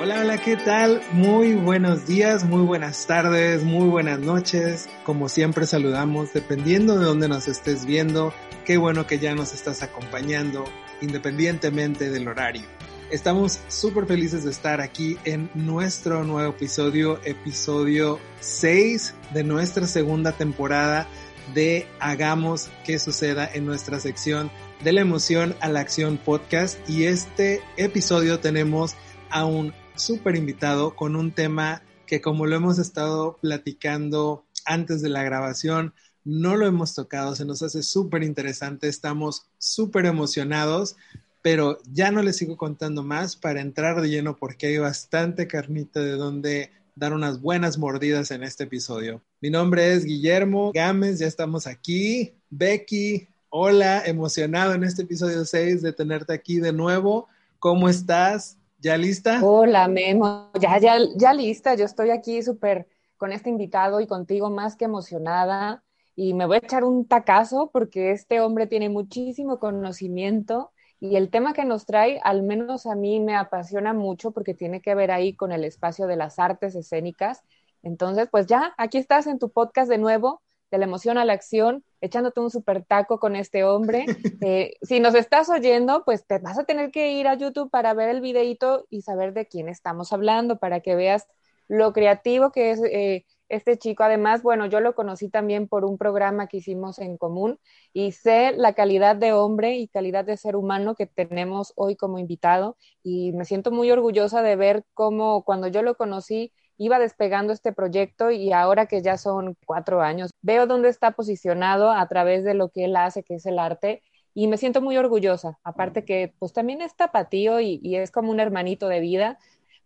Hola, hola, ¿qué tal? Muy buenos días, muy buenas tardes, muy buenas noches. Como siempre saludamos, dependiendo de dónde nos estés viendo. Qué bueno que ya nos estás acompañando, independientemente del horario. Estamos súper felices de estar aquí en nuestro nuevo episodio, episodio 6 de nuestra segunda temporada de Hagamos que suceda en nuestra sección de la emoción a la acción podcast. Y este episodio tenemos a un súper invitado con un tema que como lo hemos estado platicando antes de la grabación, no lo hemos tocado, se nos hace súper interesante, estamos súper emocionados, pero ya no les sigo contando más para entrar de lleno porque hay bastante carnita de donde dar unas buenas mordidas en este episodio. Mi nombre es Guillermo Gámez, ya estamos aquí. Becky, hola, emocionado en este episodio 6 de tenerte aquí de nuevo. ¿Cómo estás? ¿Ya lista? Hola, Memo. Ya, ya, ya lista. Yo estoy aquí súper con este invitado y contigo más que emocionada. Y me voy a echar un tacazo porque este hombre tiene muchísimo conocimiento y el tema que nos trae, al menos a mí me apasiona mucho porque tiene que ver ahí con el espacio de las artes escénicas. Entonces, pues ya, aquí estás en tu podcast de nuevo de la emoción a la acción, echándote un super taco con este hombre. Eh, si nos estás oyendo, pues te vas a tener que ir a YouTube para ver el videito y saber de quién estamos hablando, para que veas lo creativo que es eh, este chico. Además, bueno, yo lo conocí también por un programa que hicimos en común y sé la calidad de hombre y calidad de ser humano que tenemos hoy como invitado y me siento muy orgullosa de ver cómo cuando yo lo conocí, iba despegando este proyecto y ahora que ya son cuatro años, veo dónde está posicionado a través de lo que él hace, que es el arte, y me siento muy orgullosa. Aparte que pues también es tapatío y, y es como un hermanito de vida.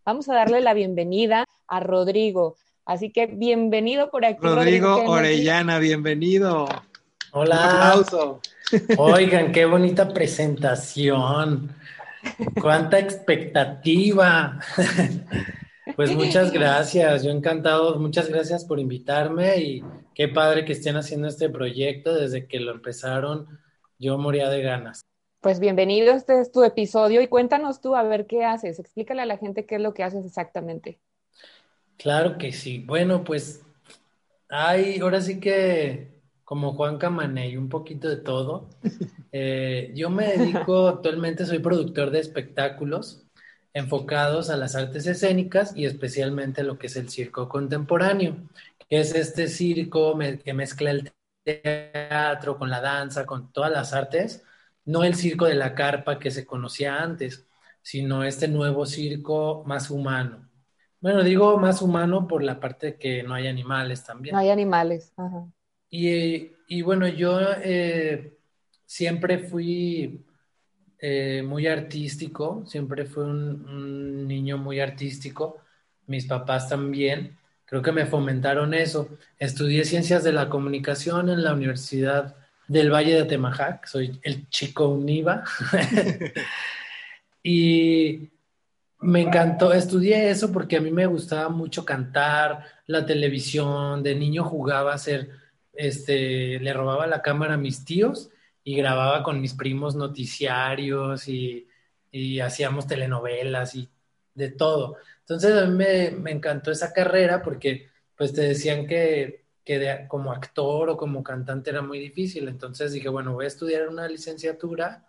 Vamos a darle la bienvenida a Rodrigo. Así que bienvenido por aquí. Rodrigo, Orellana, bienvenido. Hola. Un aplauso. Oigan, qué bonita presentación. Cuánta expectativa. Pues muchas gracias, yo encantado, muchas gracias por invitarme y qué padre que estén haciendo este proyecto desde que lo empezaron, yo moría de ganas. Pues bienvenido, este es tu episodio y cuéntanos tú a ver qué haces, explícale a la gente qué es lo que haces exactamente. Claro que sí, bueno, pues hay, ahora sí que como Juan Camaney, un poquito de todo. Eh, yo me dedico actualmente, soy productor de espectáculos, enfocados a las artes escénicas y especialmente a lo que es el circo contemporáneo, que es este circo que mezcla el teatro con la danza, con todas las artes, no el circo de la carpa que se conocía antes, sino este nuevo circo más humano. Bueno, digo más humano por la parte que no hay animales también. No hay animales. Y, bueno, yo eh, siempre fui eh, muy artístico, siempre fue un, niño muy artístico, mis papás también, creo que me fomentaron eso. Estudié ciencias de la comunicación en la Universidad del Valle de Atemajac, soy el chico UNIVA. y me encantó, estudié eso porque a mí me gustaba mucho cantar, la televisión, de niño jugaba a ser, este, le robaba la cámara a mis tíos y grababa con mis primos noticiarios y, hacíamos telenovelas y de todo. Entonces a mí me, encantó esa carrera porque pues te decían que, que como actor o como cantante era muy difícil. Entonces dije, bueno, voy a estudiar una licenciatura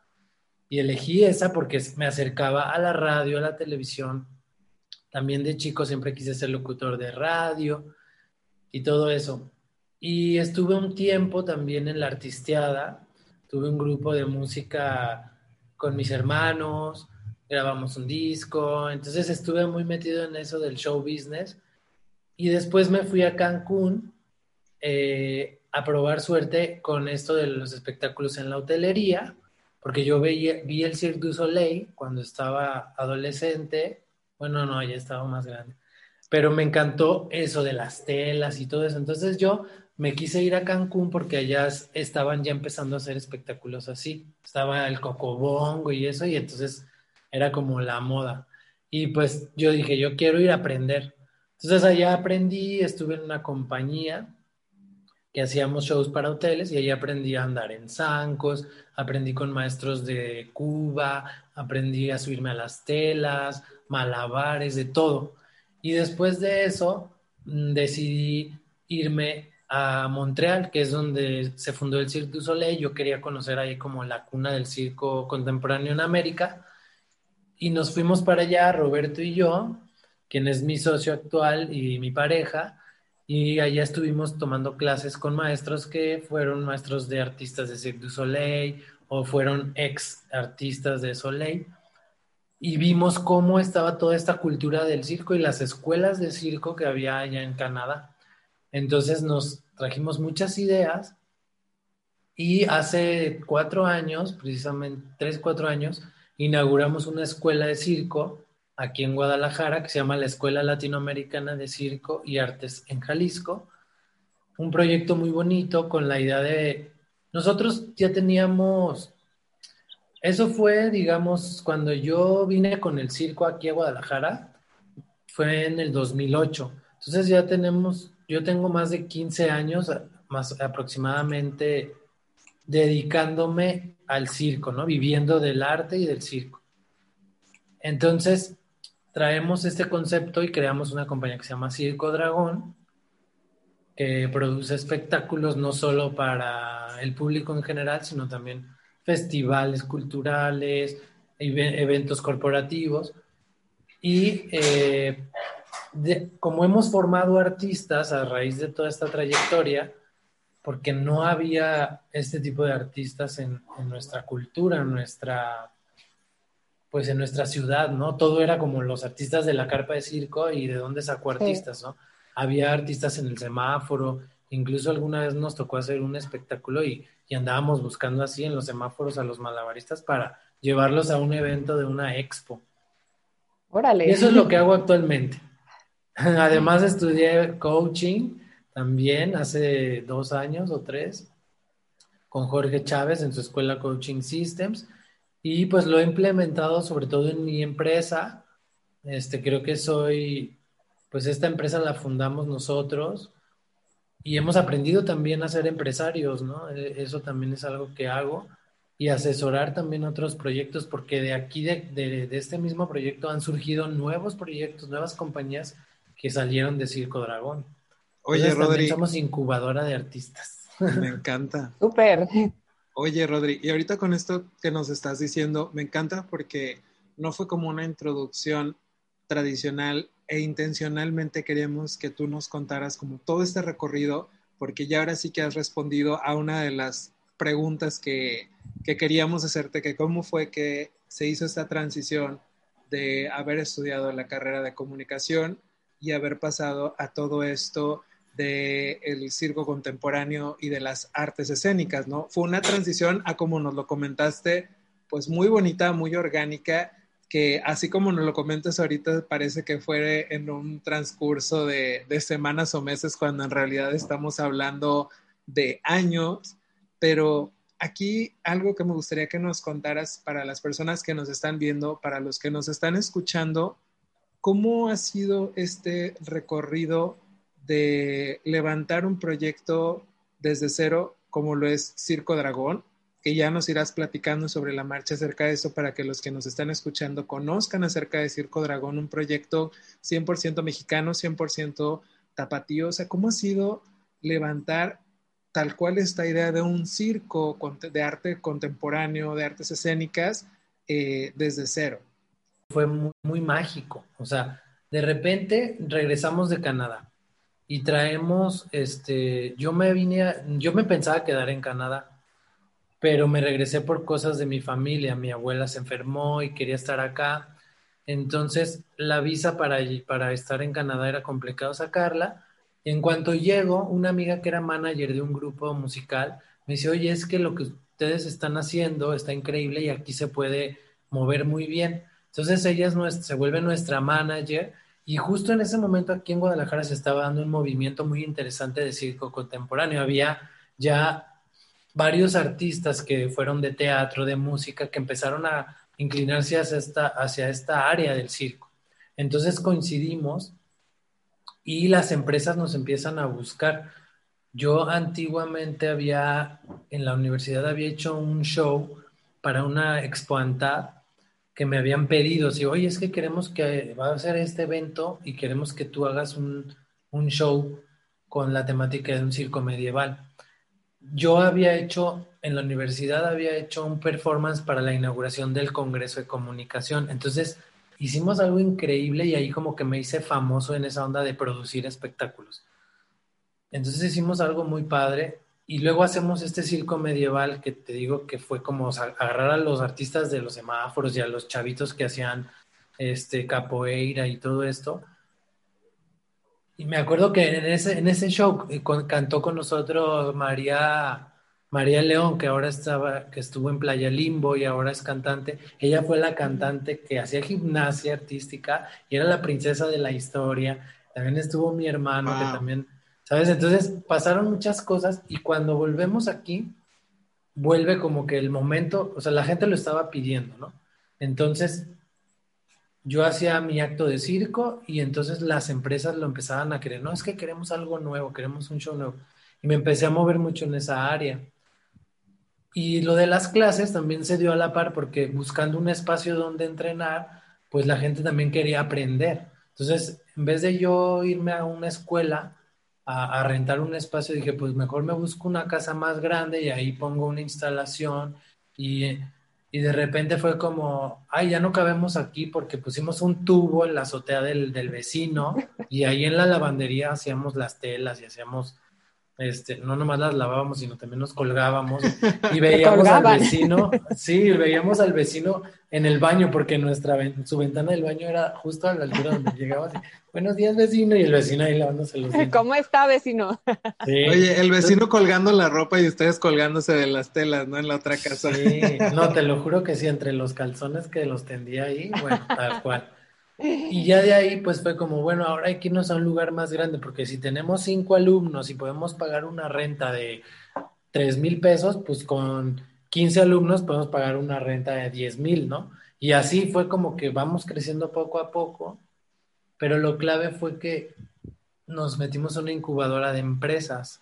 y elegí esa porque me acercaba a la radio, a la televisión. También de chico siempre quise ser locutor de radio y todo eso. Y estuve un tiempo también en la artisteada, tuve un grupo de música con mis hermanos, grabamos un disco, entonces estuve muy metido en eso del show business. Y después me fui a Cancún eh, a probar suerte con esto de los espectáculos en la hotelería, porque yo veía, vi el Cirque du Soleil cuando estaba adolescente, bueno, no, ya estaba más grande, pero me encantó eso de las telas y todo eso, entonces yo me quise ir a Cancún porque allá estaban ya empezando a hacer espectáculos así. Estaba el cocobongo y eso, y entonces era como la moda. Y pues yo dije, yo quiero ir a aprender. Entonces allá aprendí, estuve en una compañía que hacíamos shows para hoteles y ahí aprendí a andar en zancos, aprendí con maestros de Cuba, aprendí a subirme a las telas, malabares, de todo. Y después de eso mm, decidí irme a Montreal, que es donde se fundó el Cirque du Soleil. Yo quería conocer ahí como la cuna del circo contemporáneo en América. Y nos fuimos para allá, Roberto y yo, quien es mi socio actual y mi pareja. Y allá estuvimos tomando clases con maestros que fueron maestros de artistas de Cirque du Soleil o fueron ex artistas de Soleil. Y vimos cómo estaba toda esta cultura del circo y las escuelas de circo que había allá en Canadá. Entonces nos trajimos muchas ideas y hace cuatro años, precisamente tres, cuatro años, inauguramos una escuela de circo aquí en Guadalajara que se llama la Escuela Latinoamericana de Circo y Artes en Jalisco. Un proyecto muy bonito con la idea de... Nosotros ya teníamos... Eso fue, digamos, cuando yo vine con el circo aquí a Guadalajara, fue en el 2008. Entonces ya tenemos yo tengo más de 15 años, más aproximadamente, dedicándome al circo, ¿no? Viviendo del arte y del circo. Entonces, traemos este concepto y creamos una compañía que se llama Circo Dragón, que produce espectáculos no solo para el público en general, sino también festivales culturales, eventos corporativos. Y eh, como hemos formado artistas a raíz de toda esta trayectoria, porque no había este tipo de artistas en, nuestra cultura, en nuestra, pues en nuestra ciudad, ¿no? Todo era como los artistas de la carpa de circo y de dónde sacó artistas, ¿no? Había artistas en el semáforo, incluso alguna vez nos tocó hacer un espectáculo y, y andábamos buscando así en los semáforos a los malabaristas para llevarlos a un evento de una expo. Órale. Y eso es lo que hago actualmente. Además estudié coaching también hace dos años o tres con Jorge Chávez en su escuela Coaching Systems y pues lo he implementado sobre todo en mi empresa. Este, creo que soy, pues esta empresa la fundamos nosotros y hemos aprendido también a ser empresarios, ¿no? E, eso también es algo que hago y asesorar también otros proyectos porque de aquí, de, de este mismo proyecto han surgido nuevos proyectos, nuevas compañías que salieron de Circo Dragón. Oye, Rodri. Somos incubadora de artistas. Me encanta. Súper. Oye, Rodri, y ahorita con esto que nos estás diciendo, me encanta porque no fue como una introducción tradicional e intencionalmente queremos que tú nos contaras como todo este recorrido, porque ya ahora sí que has respondido a una de las preguntas que, que queríamos hacerte, que cómo fue que se hizo esta transición de haber estudiado la carrera de comunicación y haber pasado a todo esto del el circo contemporáneo y de las artes escénicas, ¿no? Fue una transición a como nos lo comentaste, pues muy bonita, muy orgánica, que así como nos lo comentas ahorita, parece que fue en un transcurso de, de semanas o meses, cuando en realidad estamos hablando de años, pero aquí algo que me gustaría que nos contaras para las personas que nos están viendo, para los que nos están escuchando, ¿Cómo ha sido este recorrido de levantar un proyecto desde cero como lo es Circo Dragón? Que ya nos irás platicando sobre la marcha acerca de eso para que los que nos están escuchando conozcan acerca de Circo Dragón, un proyecto 100% mexicano, 100% tapatío. O sea, ¿cómo ha sido levantar tal cual esta idea de un circo de arte contemporáneo, de artes escénicas, eh, desde cero? Fue muy, mágico. O sea, de repente regresamos de Canadá y traemos, este, yo me vine, yo me pensaba quedar en Canadá, pero me regresé por cosas de mi familia. Mi abuela se enfermó y quería estar acá. Entonces, la visa para, para estar en Canadá era complicado sacarla. Y en cuanto llego, una amiga que era manager de un grupo musical me dice, oye, es que lo que ustedes están haciendo está increíble y aquí se puede mover muy bien. Entonces ella se vuelve nuestra manager y justo en ese momento aquí en Guadalajara se estaba dando un movimiento muy interesante de circo contemporáneo. Había ya varios artistas que fueron de teatro, de música, que empezaron a inclinarse hacia esta, hacia esta área del circo. Entonces coincidimos y las empresas nos empiezan a buscar. Yo antiguamente había, en la universidad había hecho un show para una expoantad que me habían pedido, si, oye, es que queremos que va a ser este evento y queremos que tú hagas un, un show con la temática de un circo medieval. Yo había hecho, en la universidad había hecho un performance para la inauguración del Congreso de Comunicación. Entonces, hicimos algo increíble y ahí como que me hice famoso en esa onda de producir espectáculos. Entonces hicimos algo muy padre y luego hacemos este circo medieval que te digo que fue como agarrar a los artistas de los semáforos y a los chavitos que hacían este capoeira y todo esto. Y me acuerdo que en ese, en ese show eh, cantó con nosotros María María León, que ahora estaba, que estuvo en Playa Limbo y ahora es cantante, ella fue la cantante que hacía gimnasia artística y era la princesa de la historia. También estuvo mi hermano, que también, ¿sabes? Entonces pasaron muchas cosas y cuando volvemos aquí, vuelve como que el momento, o sea, la gente lo estaba pidiendo, ¿no? Entonces, yo hacía mi acto de circo y entonces las empresas lo empezaban a querer, no, es que queremos algo nuevo, queremos un show nuevo. Y me empecé a mover mucho en esa área. Y lo de las clases también se dio a la par porque buscando un espacio donde entrenar, pues la gente también quería aprender. Entonces, en vez de yo irme a una escuela a, rentar un espacio, dije, pues mejor me busco una casa más grande y ahí pongo una instalación. Y, y de repente fue como, ay, ya no cabemos aquí porque pusimos un tubo en la azotea del, del vecino y ahí en la lavandería hacíamos las telas y hacíamos este, no nomás las lavábamos, sino también nos colgábamos y veíamos al vecino, sí, veíamos al vecino en el baño, porque nuestra su ventana del baño era justo a la altura donde llegaba así, buenos días vecino, y el vecino ahí lavándose los dientes. ¿Cómo está vecino? Oye, el vecino colgando la ropa y ustedes colgándose de las telas, ¿no? En la otra casa. Sí, no, te lo juro que sí, entre los calzones que los tendía ahí, bueno, tal cual. Y ya de ahí, pues fue como, bueno, ahora hay que irnos a un lugar más grande, porque si tenemos cinco alumnos y podemos pagar una renta de tres mil pesos, pues con 15 alumnos podemos pagar una renta de 10 mil, ¿no? Y así fue como que vamos creciendo poco a poco, pero lo clave fue que nos metimos a una incubadora de empresas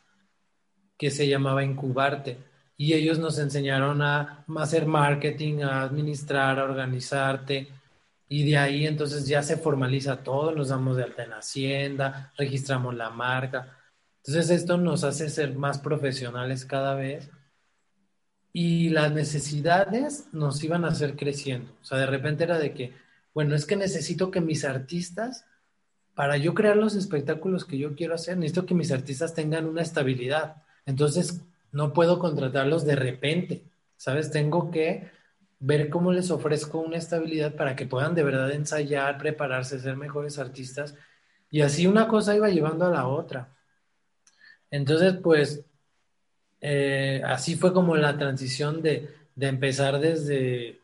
que se llamaba Incubarte. Y ellos nos enseñaron a hacer marketing, a administrar, a organizarte, y de ahí entonces ya se formaliza todo, nos damos de alta en Hacienda, registramos la marca. Entonces esto nos hace ser más profesionales cada vez y las necesidades nos iban a hacer creciendo. O sea, de repente era de que, bueno, es que necesito que mis artistas, para yo crear los espectáculos que yo quiero hacer, necesito que mis artistas tengan una estabilidad. Entonces, no puedo contratarlos de repente, ¿sabes? Tengo que ver cómo les ofrezco una estabilidad para que puedan de verdad ensayar, prepararse, ser mejores artistas. Y así una cosa iba llevando a la otra. Entonces, pues, eh, así fue como la transición de, de, empezar desde,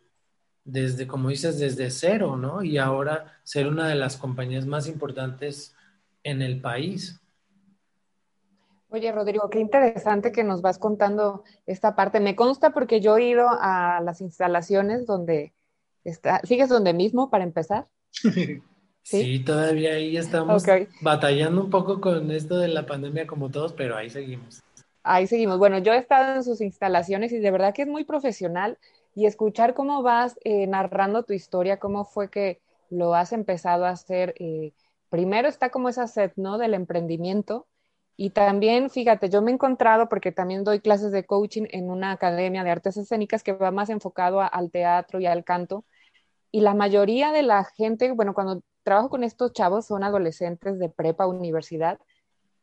desde, como dices, desde cero, ¿no? Y ahora ser una de las compañías más importantes en el país. Oye, Rodrigo, qué interesante que nos vas contando esta parte. Me consta porque yo he ido a las instalaciones donde está, ¿sigues donde mismo para empezar? Sí, todavía ahí estamos batallando un poco con esto de la pandemia como todos, pero ahí seguimos. Ahí seguimos. Bueno, yo he estado en sus instalaciones y de verdad que es muy profesional y escuchar cómo vas eh, narrando tu historia, cómo fue que lo has empezado a hacer. Eh, primero está como esa sed, ¿no? Del emprendimiento y también, fíjate, yo me he encontrado, porque también doy clases de coaching en una academia de artes escénicas que va más enfocado al teatro y al canto. Y la mayoría de la gente, bueno, cuando trabajo con estos chavos, son adolescentes de prepa, universidad,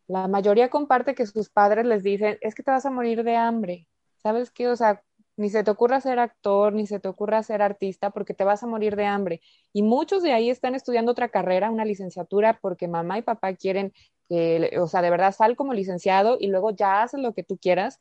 la mayoría comparte que sus padres les dicen, es que te vas a morir de hambre. ¿Sabes qué? O sea, ni se te ocurra ser actor, ni se te ocurra ser artista, porque te vas a morir de hambre. Y muchos de ahí están estudiando otra carrera, una licenciatura, porque mamá y papá quieren que, o sea, de verdad sal como licenciado y luego ya haces lo que tú quieras,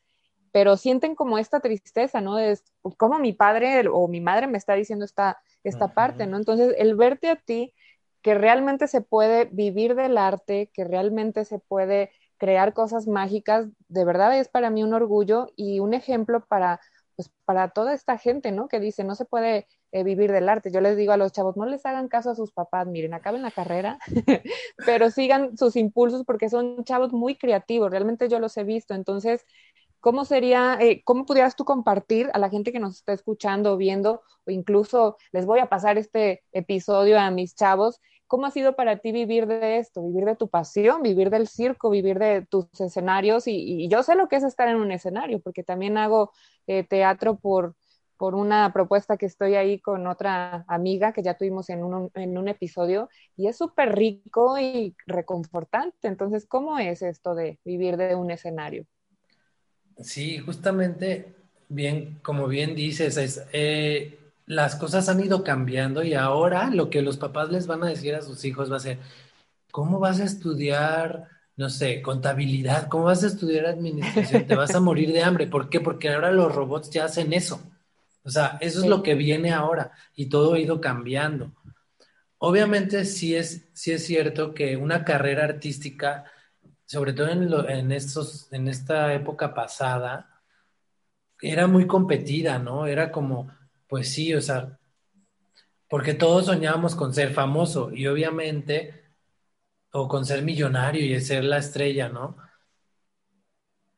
pero sienten como esta tristeza, ¿no? Es como mi padre o mi madre me está diciendo esta, esta parte, ¿no? Entonces, el verte a ti, que realmente se puede vivir del arte, que realmente se puede crear cosas mágicas, de verdad es para mí un orgullo y un ejemplo para pues para toda esta gente, ¿no? Que dice, no se puede eh, vivir del arte. Yo les digo a los chavos, no les hagan caso a sus papás, miren, acaben la carrera, pero sigan sus impulsos porque son chavos muy creativos, realmente yo los he visto. Entonces, ¿Cómo sería, eh, cómo pudieras tú compartir a la gente que nos está escuchando viendo, o incluso les voy a pasar este episodio a mis chavos, cómo ha sido para ti vivir de esto, vivir de tu pasión, vivir del circo, vivir de tus escenarios? Y, yo sé lo que es estar en un escenario, porque también hago eh, teatro por, por una propuesta que estoy ahí con otra amiga que ya tuvimos en un, en un episodio y es súper rico y reconfortante. Entonces, ¿cómo es esto de vivir de un escenario? Sí, justamente, bien, como bien dices, es, eh, las cosas han ido cambiando y ahora lo que los papás les van a decir a sus hijos va a ser, ¿cómo vas a estudiar, no sé, contabilidad? ¿Cómo vas a estudiar administración? Te vas a morir de hambre. ¿Por qué? Porque ahora los robots ya hacen eso. O sea, eso es lo que viene ahora y todo ha ido cambiando. Obviamente sí es, sí es cierto que una carrera artística sobre todo en, en, estos, en esta época pasada, era muy competida, ¿no? Era como, pues sí, o sea, porque todos soñábamos con ser famoso y obviamente, o con ser millonario y ser la estrella, ¿no?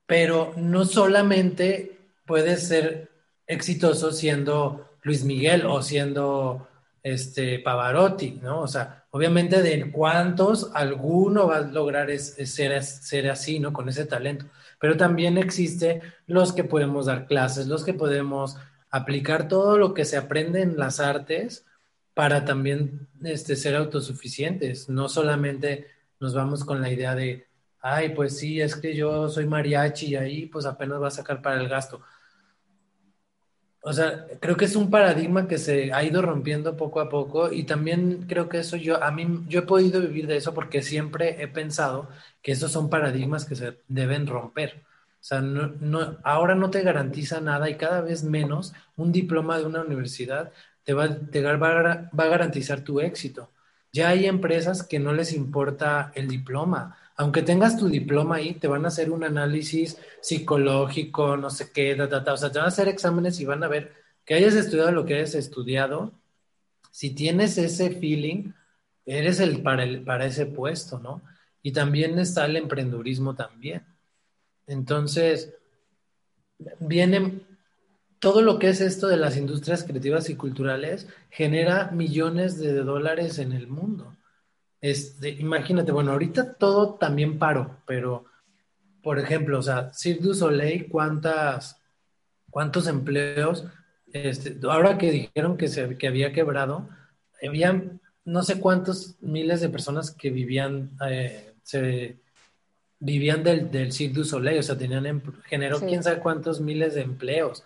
Pero no solamente puedes ser exitoso siendo Luis Miguel o siendo este Pavarotti, ¿no? O sea, Obviamente de cuántos, alguno va a lograr ser, ser así, ¿no? Con ese talento. Pero también existe los que podemos dar clases, los que podemos aplicar todo lo que se aprende en las artes para también este, ser autosuficientes. No solamente nos vamos con la idea de, ay, pues sí, es que yo soy mariachi y ahí pues apenas va a sacar para el gasto o sea, creo que es un paradigma que se ha ido rompiendo poco a poco y también creo que eso yo, a mí, yo he podido vivir de eso porque siempre he pensado que esos son paradigmas que se deben romper. O sea, no, ahora no te garantiza nada y cada vez menos un diploma de una universidad te va, te va, va a garantizar tu éxito. Ya hay empresas que no les importa el diploma, aunque tengas tu diploma ahí, te van a hacer un análisis psicológico, no sé qué, o sea, te van a hacer exámenes y van a ver que hayas estudiado lo que hayas estudiado. Si tienes ese feeling, eres el para, el, para ese puesto, ¿no? Y también está el emprendurismo también. Entonces, viene todo lo que es esto de las industrias creativas y culturales, genera millones de dólares en el mundo. Este, imagínate, bueno, ahorita todo también paro, pero, por ejemplo, o sea, Cirque du Soleil, ¿cuántas, cuántos empleos? Este, ahora que dijeron que, se, que había quebrado, había no sé cuántos miles de personas que vivían, eh, se, vivían del, del Cirque du Soleil, o sea, tenían, em, generó quién sabe cuántos miles de empleos.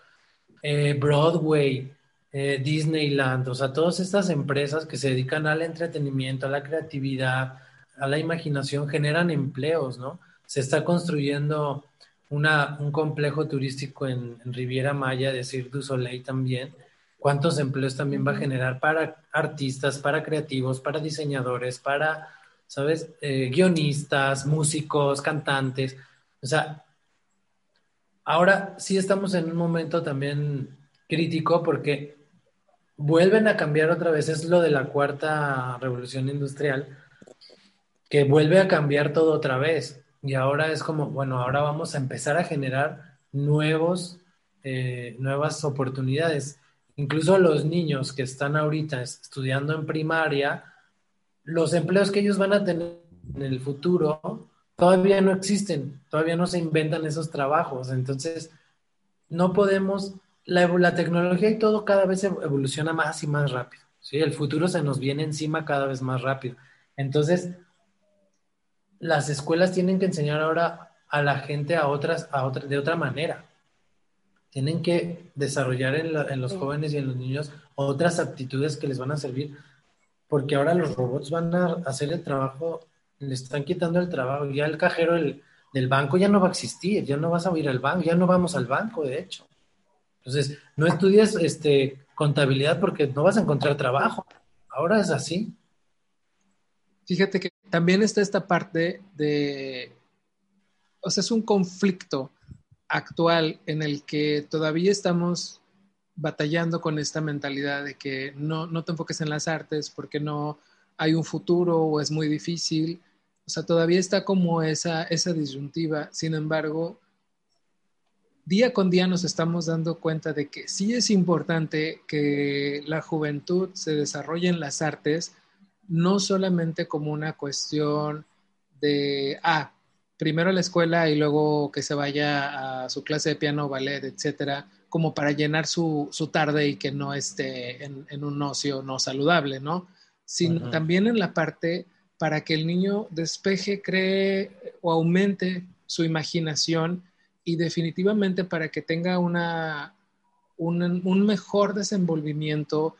Eh, Broadway, eh, Disneyland, o sea, todas estas empresas que se dedican al entretenimiento, a la creatividad, a la imaginación, generan empleos, ¿no? Se está construyendo una, un complejo turístico en, Riviera Maya de Cirque du Soleil también. ¿Cuántos empleos también va a generar para artistas, para creativos, para diseñadores, para, ¿sabes? Eh, guionistas, músicos, cantantes. O sea, ahora sí estamos en un momento también crítico porque vuelven a cambiar otra vez, es lo de la cuarta revolución industrial, que vuelve a cambiar todo otra vez. Y ahora es como, bueno, ahora vamos a empezar a generar nuevos, eh, nuevas oportunidades. Incluso los niños que están ahorita estudiando en primaria, los empleos que ellos van a tener en el futuro todavía no existen, todavía no se inventan esos trabajos. Entonces, no podemos la, tecnología y todo cada vez evoluciona más y más rápido. ¿sí? El futuro se nos viene encima cada vez más rápido. Entonces, las escuelas tienen que enseñar ahora a la gente a otras, a otra, de otra manera. Tienen que desarrollar en, en los jóvenes y en los niños otras aptitudes que les van a servir, porque ahora los robots van a hacer el trabajo, le están quitando el trabajo. Ya el cajero del banco ya no va a existir, ya no vas a ir al banco, ya no vamos al banco, de hecho. Entonces, no estudias este, contabilidad porque no vas a encontrar trabajo. Ahora es así. Fíjate que también está esta parte de, o sea, es un conflicto actual en el que todavía estamos batallando con esta mentalidad de que no, no te enfoques en las artes porque no hay un futuro o es muy difícil. O sea, todavía está como esa, esa disyuntiva. Sin embargo, día con día nos estamos dando cuenta de que sí es importante que la juventud se desarrolle en las artes, no solamente como una cuestión de, ah, primero a la escuela y luego que se vaya a su clase de piano, ballet, etcétera, como para llenar su, tarde y que no esté en, un ocio no saludable, ¿no? Sino también en la parte para que el niño despeje, cree o aumente su imaginación y definitivamente para que tenga una, un, mejor desenvolvimiento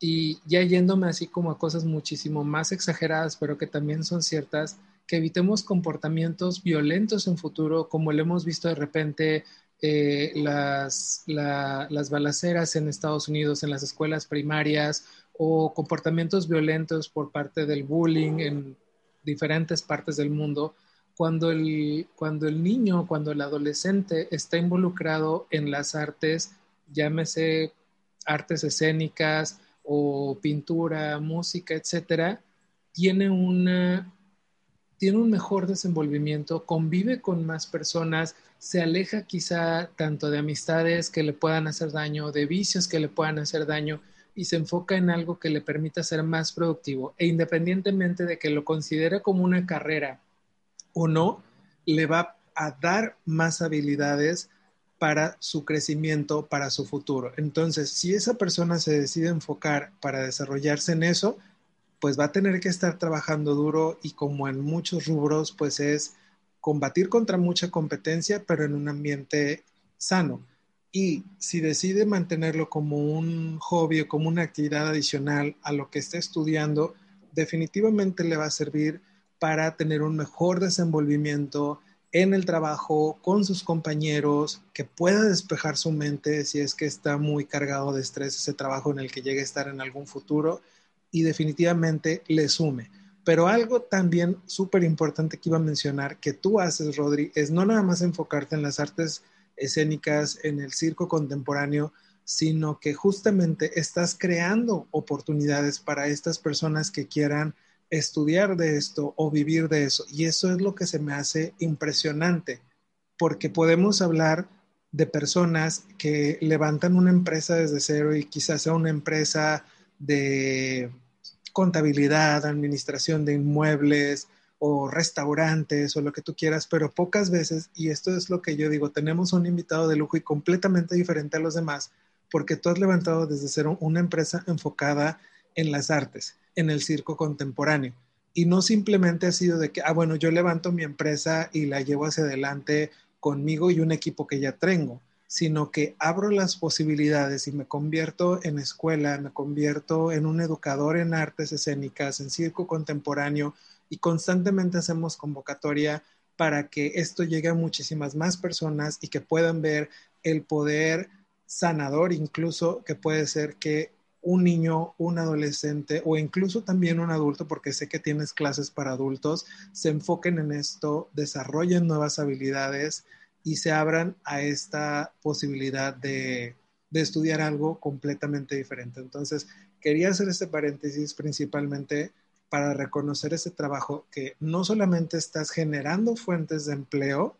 y ya yéndome así como a cosas muchísimo más exageradas, pero que también son ciertas, que evitemos comportamientos violentos en futuro, como lo hemos visto de repente eh, las, las balaceras en Estados Unidos, en las escuelas primarias, o comportamientos violentos por parte del bullying en diferentes partes del mundo, cuando el, cuando el niño, cuando el adolescente está involucrado en las artes, llámese artes escénicas o pintura, música, etcétera, tiene una tiene un mejor desenvolvimiento, convive con más personas, se aleja quizá tanto de amistades que le puedan hacer daño, de vicios que le puedan hacer daño y se enfoca en algo que le permita ser más productivo. E independientemente de que lo considere como una carrera o no, le va a dar más habilidades para su crecimiento, para su futuro. Entonces, si esa persona se decide enfocar para desarrollarse en eso, pues va a tener que estar trabajando duro y como en muchos rubros, pues es combatir contra mucha competencia, pero en un ambiente sano. Y si decide mantenerlo como un hobby o como una actividad adicional a lo que está estudiando, definitivamente le va a servir para tener un mejor desenvolvimiento en el trabajo, con sus compañeros, que pueda despejar su mente si es que está muy cargado de estrés ese trabajo en el que llegue a estar en algún futuro y definitivamente le sume. Pero algo también súper importante que iba a mencionar que tú haces, Rodri, es no nada más enfocarte en las artes escénicas, en el circo contemporáneo, sino que justamente estás creando oportunidades para estas personas que quieran estudiar de esto o vivir de eso. Y eso es lo que se me hace impresionante, porque podemos hablar de personas que levantan una empresa desde cero y quizás sea una empresa de contabilidad, administración de inmuebles o restaurantes o lo que tú quieras, pero pocas veces, y esto es lo que yo digo, tenemos un invitado de lujo y completamente diferente a los demás, porque tú has levantado desde cero una empresa enfocada en las artes, en el circo contemporáneo. Y no simplemente ha sido de que, ah, bueno, yo levanto mi empresa y la llevo hacia adelante conmigo y un equipo que ya tengo sino que abro las posibilidades y me convierto en escuela, me convierto en un educador en artes escénicas, en circo contemporáneo y constantemente hacemos convocatoria para que esto llegue a muchísimas más personas y que puedan ver el poder sanador incluso que puede ser que un niño, un adolescente o incluso también un adulto, porque sé que tienes clases para adultos, se enfoquen en esto, desarrollen nuevas habilidades, y se abran a esta posibilidad de, estudiar algo completamente diferente. Entonces, quería hacer este paréntesis principalmente para reconocer ese trabajo que no solamente estás generando fuentes de empleo,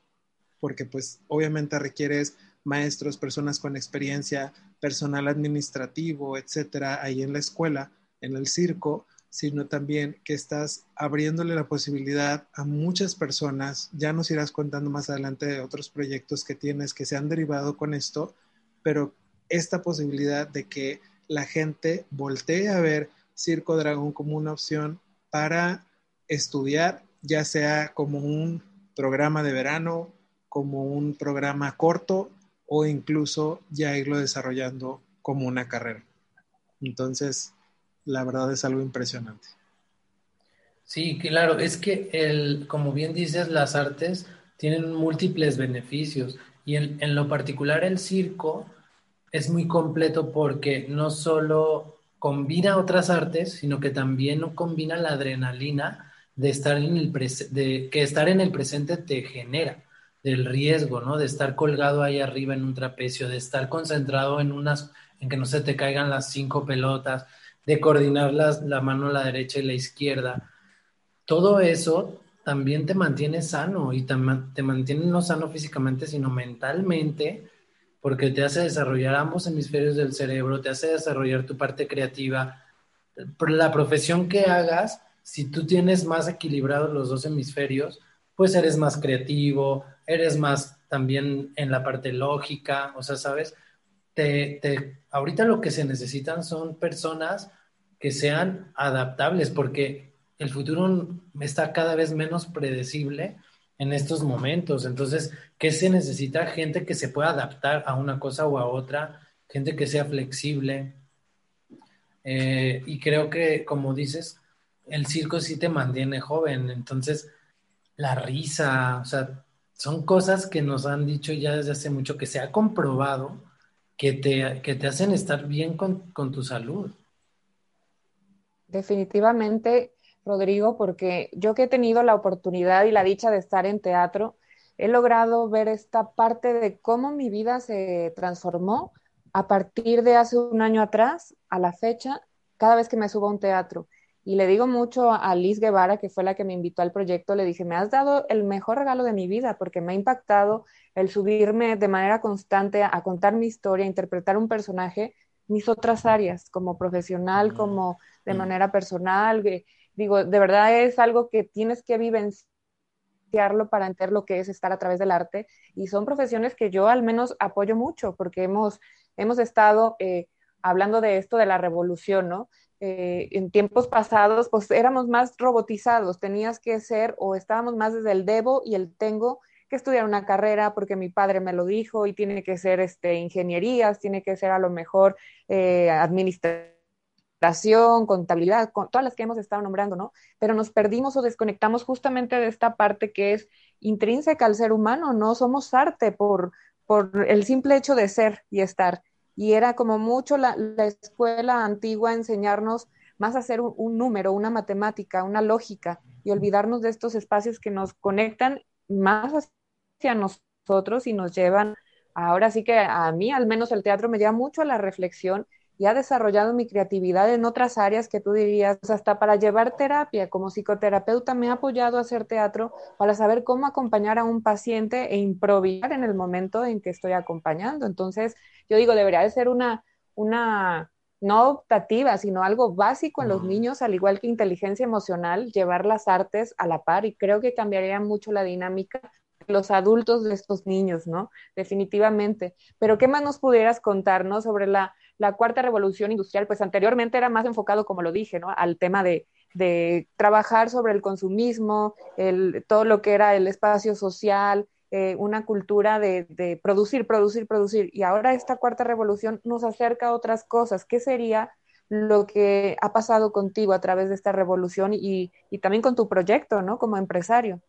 porque pues obviamente requieres maestros, personas con experiencia, personal administrativo, etcétera, ahí en la escuela, en el circo, sino también que estás abriéndole la posibilidad a muchas personas. Ya nos irás contando más adelante de otros proyectos que tienes que se han derivado con esto, pero esta posibilidad de que la gente voltee a ver Circo Dragón como una opción para estudiar, ya sea como un programa de verano, como un programa corto o incluso ya irlo desarrollando como una carrera. Entonces, la verdad es algo impresionante. Sí, claro, es que el, como bien dices, las artes tienen múltiples beneficios y en, en lo particular el circo es muy completo porque no solo combina otras artes, sino que también combina la adrenalina de estar en el de que estar en el presente te genera del riesgo, ¿no? De estar colgado ahí arriba en un trapecio, de estar concentrado en unas en que no se te caigan las cinco pelotas, de coordinar la mano a la derecha y la izquierda. Todo eso también te mantiene sano y te, te mantiene no sano físicamente, sino mentalmente, porque te hace desarrollar ambos hemisferios del cerebro, te hace desarrollar tu parte creativa. Por la profesión que hagas, si tú tienes más equilibrados los dos hemisferios, pues eres más creativo, eres más también en la parte lógica, o sea, ¿sabes? Te, te, ahorita lo que se necesitan son personas que sean adaptables, porque el futuro está cada vez menos predecible en estos momentos. Entonces, ¿qué se necesita? Gente que se pueda adaptar a una cosa o a otra, gente que sea flexible. Eh, y creo que, como dices, el circo sí te mantiene joven. Entonces, la risa, o sea, son cosas que nos han dicho ya desde hace mucho, que se ha comprobado que te, que te hacen estar bien con, con tu salud. Definitivamente Rodrigo, porque yo que he tenido la oportunidad y la dicha de estar en teatro, he logrado ver esta parte de cómo mi vida se transformó a partir de hace un año atrás a la fecha, cada vez que me subo a un teatro. Y le digo mucho a Liz Guevara, que fue la que me invitó al proyecto, le dije, me has dado el mejor regalo de mi vida porque me ha impactado el subirme de manera constante a, contar mi historia, a interpretar un personaje, mis otras áreas, como profesional, mm. como de mm. manera personal, digo, de verdad es algo que tienes que vivenciarlo para entender lo que es estar a través del arte y son profesiones que yo al menos apoyo mucho porque hemos, hemos estado eh, hablando de esto de la revolución, ¿no? Eh, en tiempos pasados, pues éramos más robotizados, tenías que ser o estábamos más desde el debo y el tengo que estudiar una carrera porque mi padre me lo dijo y tiene que ser este, ingenierías, tiene que ser a lo mejor eh, administración contabilidad, con todas las que hemos estado nombrando, ¿no? Pero nos perdimos o desconectamos justamente de esta parte que es intrínseca al ser humano, ¿no? Somos arte por, por el simple hecho de ser y estar. Y era como mucho la, escuela antigua enseñarnos más a hacer un, un, número, una matemática, una lógica, y olvidarnos de estos espacios que nos conectan más hacia nosotros y nos llevan, ahora sí que a mí al menos el teatro me lleva mucho a la reflexión y ha desarrollado mi creatividad en otras áreas que tú dirías, hasta para llevar terapia. Como psicoterapeuta me ha apoyado a hacer teatro para saber cómo acompañar a un paciente e improvisar en el momento en que estoy acompañando. Entonces, yo digo, debería de ser una, una no optativa, sino algo básico en los niños, al igual que inteligencia emocional, llevar las artes a la par y creo que cambiaría mucho la dinámica los adultos de estos niños, ¿no? Definitivamente. Pero ¿qué más nos pudieras contarnos sobre la la cuarta revolución industrial, pues anteriormente era más enfocado, como lo dije, ¿no? al tema de, trabajar sobre el consumismo, el, todo lo que era el espacio social, eh, una cultura de, producir, producir, producir. Y ahora esta cuarta revolución nos acerca a otras cosas. ¿Qué sería lo que ha pasado contigo a través de esta revolución y, y también con tu proyecto, ¿no? Como empresario.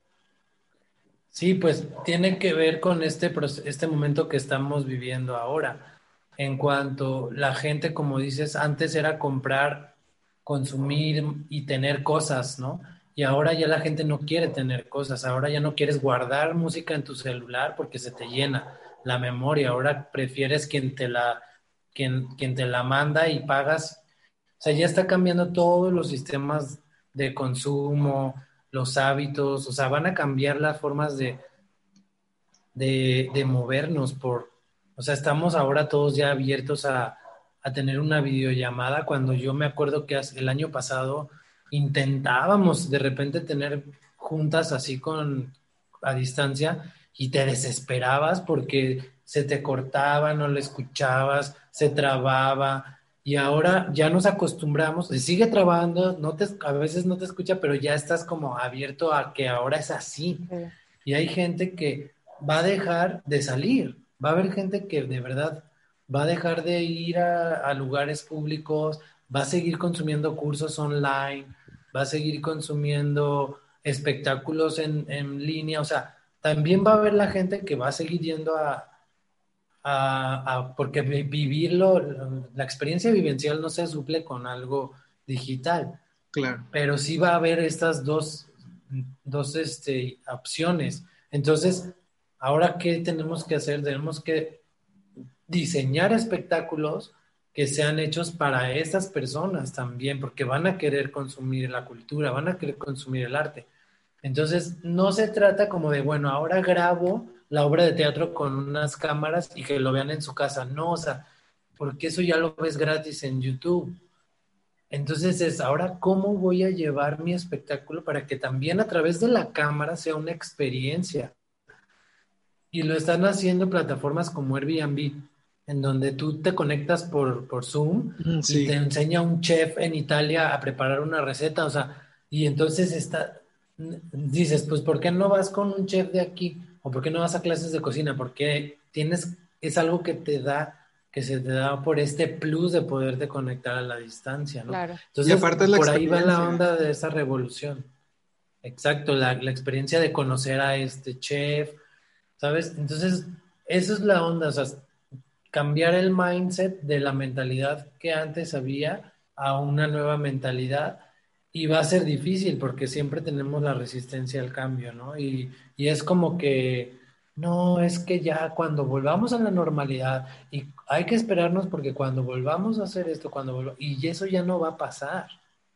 Sí, pues tiene que ver con este, este momento que estamos viviendo ahora en cuanto la gente, como dices, antes era comprar, consumir y tener cosas, ¿no? Y ahora ya la gente no quiere tener cosas, ahora ya no quieres guardar música en tu celular porque se te llena la memoria, ahora prefieres quien te la, quien, quien te la manda y pagas. O sea, ya está cambiando todos los sistemas de consumo, los hábitos, o sea, van a cambiar las formas de, de, de movernos por, o sea, estamos ahora todos ya abiertos a, tener una videollamada. Cuando yo me acuerdo que el año pasado intentábamos de repente tener juntas así con a distancia y te desesperabas porque se te cortaba, no le escuchabas, se trababa. Y ahora ya nos acostumbramos, se sigue trabando, no te, a veces no te escucha, pero ya estás como abierto a que ahora es así. Y hay gente que va a dejar de salir, va a haber gente que de verdad va a dejar de ir a, lugares públicos, va a seguir consumiendo cursos online, va a seguir consumiendo espectáculos en, línea, o sea, también va a haber la gente que va a seguir yendo a, a, porque vivirlo, la experiencia vivencial no se suple con algo digital. Claro. Pero sí va a haber estas dos, dos este, opciones. Entonces, Ahora, ¿qué tenemos que hacer? Tenemos que diseñar espectáculos que sean hechos para esas personas también, porque van a querer consumir la cultura, van a querer consumir el arte. Entonces, no se trata como de, bueno, ahora grabo la obra de teatro con unas cámaras y que lo vean en su casa. No, o sea, porque eso ya lo ves gratis en YouTube. Entonces es, ahora, ¿cómo voy a llevar mi espectáculo para que también a través de la cámara sea una experiencia? Y lo están haciendo plataformas como Airbnb, en donde tú te conectas por, por Zoom y te enseña un chef en Italia a preparar una receta, o sea, y entonces está, dices, pues, ¿por qué no vas con un chef de aquí? ¿O por qué no vas a clases de cocina? Porque tienes, es algo que te da que se te da por este plus de poderte conectar a la distancia, ¿no? Claro. Entonces, aparte por ahí va la onda de esa revolución. Exacto, la, la, experiencia de conocer a este chef, ¿sabes? Entonces, esa es la onda, o sea, cambiar el mindset de la mentalidad que antes había a una nueva mentalidad y va a ser difícil porque siempre tenemos la resistencia al cambio, ¿no? Y, y es como que no, es que ya cuando volvamos a la normalidad y hay que esperarnos porque cuando volvamos a hacer esto, cuando y eso ya no va a pasar.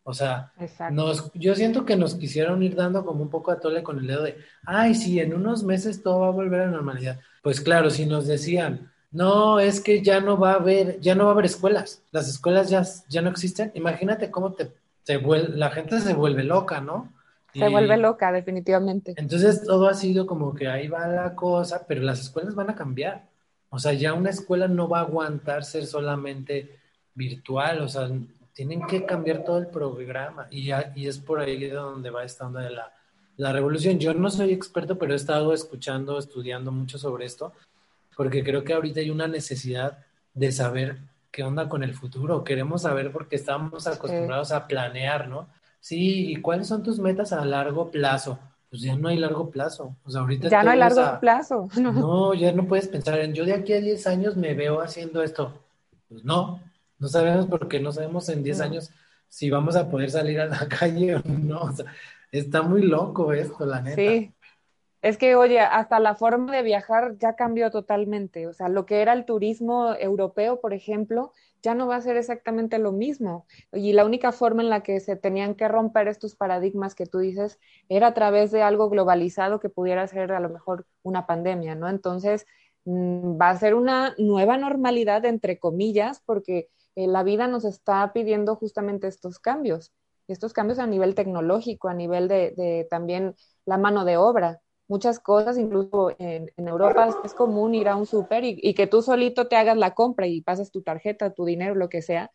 O sea, nos, yo siento que nos quisieron ir dando como un poco a tole con el dedo de, ay, sí, en unos meses todo va a volver a la normalidad. Pues claro, si nos decían, no, es que ya no va a haber, ya no va a haber escuelas, las escuelas ya, ya no existen, imagínate cómo te, te la gente se vuelve loca, ¿no? Se vuelve loca, definitivamente. Entonces todo ha sido como que ahí va la cosa, pero las escuelas van a cambiar. O sea, ya una escuela no va a aguantar ser solamente virtual, o sea, tienen que cambiar todo el programa y, y es por ahí de donde va esta onda de la, la revolución. Yo no soy experto, pero he estado escuchando, estudiando mucho sobre esto, porque creo que ahorita hay una necesidad de saber qué onda con el futuro. Queremos saber porque estamos acostumbrados a planear, ¿no? Sí, ¿y cuáles son tus metas a largo plazo? Pues ya no hay largo plazo. O sea, ahorita ya no hay largo plazo. No. ya no puedes pensar en yo de aquí a 10 años me veo haciendo esto. Pues no, no sabemos porque no sabemos en 10 años si vamos a poder salir a la calle o no. O sea, está muy loco esto, la neta. Sí. Es que, oye, hasta la forma de viajar ya cambió totalmente. O sea, lo que era el turismo europeo, por ejemplo, ya no va a ser exactamente lo mismo. Y la única forma en la que se tenían que romper estos paradigmas que tú dices era a través de algo globalizado que pudiera ser a lo mejor una pandemia, ¿no? Entonces, mm, va a ser una nueva normalidad, entre comillas, porque eh, la vida nos está pidiendo justamente estos cambios, estos cambios a nivel tecnológico, a nivel de también la mano de obra muchas cosas, incluso en, Europa es común ir a un súper y, que tú solito te hagas la compra y pasas tu tarjeta, tu dinero, lo que sea,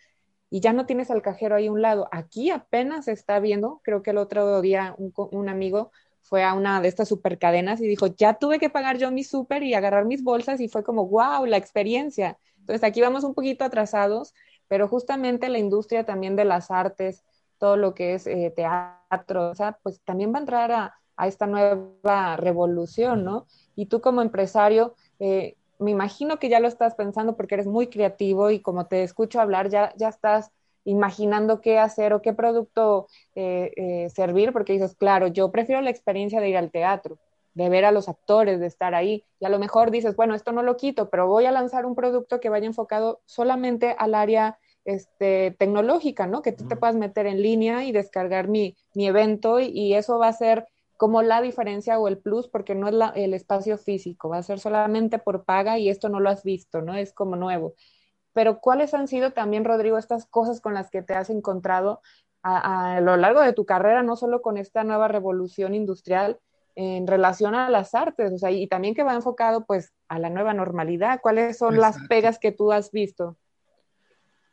y ya no tienes al cajero ahí a un lado. Aquí apenas se está viendo, creo que el otro día un, amigo fue a una de estas supercadenas y dijo, ya tuve que pagar yo mi súper y agarrar mis bolsas y fue como, wow, la experiencia. Entonces aquí vamos un poquito atrasados, pero justamente la industria también de las artes, todo lo que es eh, teatro, o sea, pues también va a entrar a, esta nueva revolución, ¿no? Y tú como empresario, eh, me imagino que ya lo estás pensando porque eres muy creativo y como te escucho hablar, ya, ya estás imaginando qué hacer o qué producto eh, eh, servir, porque dices, claro, yo prefiero la experiencia de ir al teatro, de ver a los actores, de estar ahí, y a lo mejor dices, bueno, esto no lo quito, pero voy a lanzar un producto que vaya enfocado solamente al área este, tecnológica, ¿no? Que tú te puedas meter en línea y descargar mi, mi evento y, y, eso va a ser como la diferencia o el plus, porque no es el espacio físico, va a ser solamente por paga y esto no lo has visto, ¿no? Es como nuevo. Pero ¿cuáles han sido también, Rodrigo, estas cosas con las que te has encontrado a, lo largo de tu carrera, no solo con esta nueva revolución industrial en relación a las artes, o sea, y también que va enfocado pues a la nueva normalidad? ¿Cuáles son las pegas que tú has visto?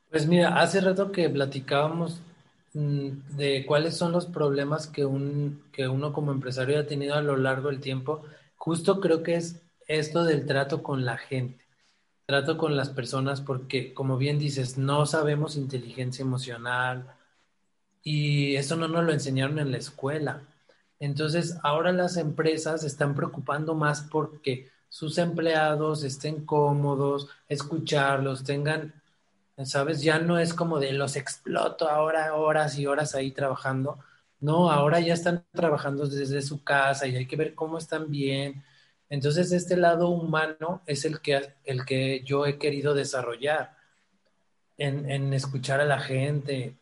Pues mira, hace rato que platicábamos Mm, de cuáles son los problemas que, un, que uno como empresario ha tenido a lo largo del tiempo, justo creo que es esto del trato con la gente, trato con las personas, porque como bien dices, no sabemos inteligencia emocional y eso no nos lo enseñaron en la escuela. Entonces, ahora las empresas están preocupando más porque sus empleados estén cómodos, escucharlos, tengan ¿sabes? Ya no es como de los exploto ahora horas y horas ahí trabajando. No, ahora ya están trabajando desde su casa y hay que ver cómo están bien. Entonces, este lado humano es el que, el que yo he querido desarrollar, en, en escuchar a la gente,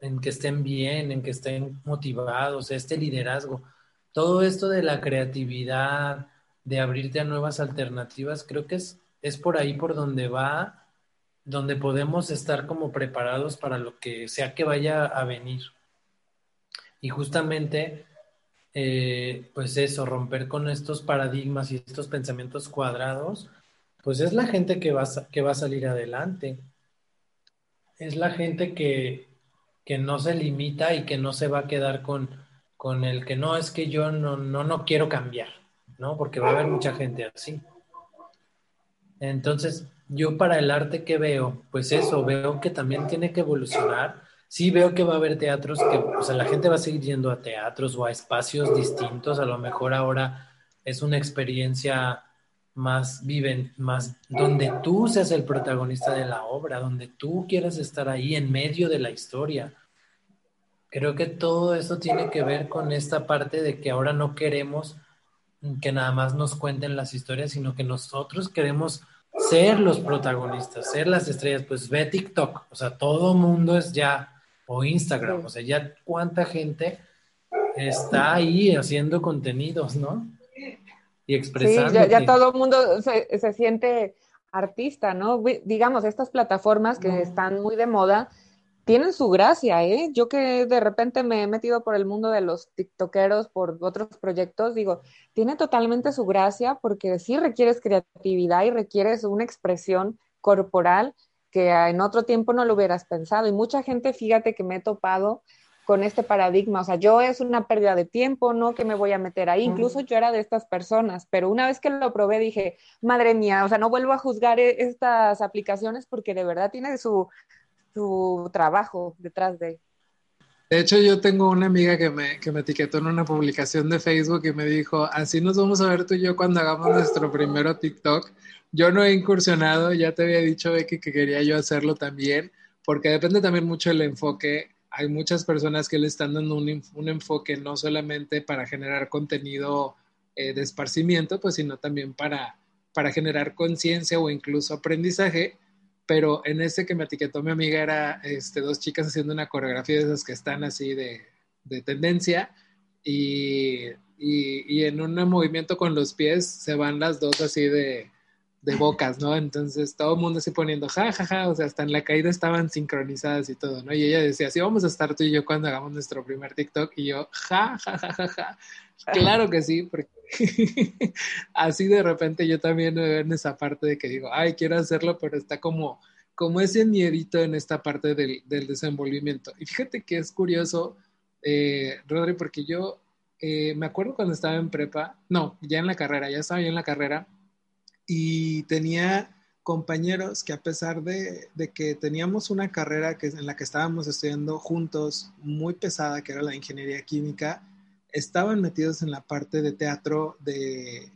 en que estén bien, en que estén motivados, este liderazgo. todo esto de la creatividad, de abrirte a nuevas alternativas, creo que es, es por ahí por donde va, donde podemos estar como preparados para lo que sea que vaya a venir. Y justamente, eh, pues eso, romper con estos paradigmas y estos pensamientos cuadrados, pues es la gente que va, que va a salir adelante. Es la gente que, que no se limita y que no se va a quedar con, con el que no, es que yo no, no, no quiero cambiar, ¿no? Porque va a haber mucha gente así. Entonces, yo para el arte que veo, pues eso, veo que también tiene que evolucionar sí veo que va a haber teatros que, o sea, la gente va a seguir yendo a teatros o a espacios distintos, a lo mejor ahora es una experiencia más viven, más donde tú seas el protagonista de la obra, donde tú quieras estar ahí en medio de la historia. Creo que todo eso tiene que ver con esta parte de que ahora no queremos que nada más nos cuenten las historias, sino que nosotros queremos ser los protagonistas, ser las estrellas. Pues ve TikTok, o sea, todo mundo es ya o Instagram. O sea, ya cuánta gente está ahí haciendo contenidos, ¿no? Y expresando. Sí, ya, todo el mundo se, se, siente artista, ¿no? Digamos, estas plataformas que están muy de moda tienen su gracia, ¿eh? Yo que de repente me he metido por el mundo de los tiktokeros, por otros proyectos, digo, tiene totalmente su gracia porque sí requieres creatividad y requieres una expresión corporal que en otro tiempo no lo hubieras pensado. Y mucha gente, fíjate que me he topado con este paradigma, o sea, yo es una pérdida de tiempo, ¿no? Que me voy a meter ahí. Incluso yo era de estas personas, pero una vez que lo probé dije, madre mía, o sea, no vuelvo a juzgar e-, estas aplicaciones porque de verdad tiene su, su trabajo detrás de. De hecho, yo tengo una amiga que me, que me etiquetó en una publicación de Facebook y me dijo, así nos vamos a ver tú y yo cuando hagamos nuestro primero TikTok. Yo no he incursionado, ya te había dicho Becky que quería yo hacerlo también, porque depende también mucho del enfoque. Hay muchas personas que le están dando un, un enfoque no solamente para generar contenido eh, de esparcimiento, pues sino también para, para generar conciencia o incluso aprendizaje. Pero en ese que me etiquetó mi amiga era este, dos chicas haciendo una coreografía de esas que están así de, de tendencia y, y, y en un movimiento con los pies se van las dos así de, de bocas, ¿no? Entonces todo el mundo se poniendo ja, ja, ja, o sea, hasta en la caída estaban sincronizadas y todo, ¿no? Y ella decía, sí, vamos a estar tú y yo cuando hagamos nuestro primer TikTok, y yo, ja, ja, ja, ja, ja. Claro que sí, porque así de repente yo también me veo en esa parte de que digo, ay, quiero hacerlo, pero está como, como ese miedito en esta parte del, del desenvolvimiento. Y fíjate que es curioso, eh, Rodri, porque yo eh, me acuerdo cuando estaba en prepa, no, ya en la carrera, ya estaba yo en la carrera, y tenía compañeros que a pesar de, que teníamos una carrera que, en la que estábamos estudiando juntos muy pesada, que era la ingeniería química, estaban metidos en la parte de teatro de,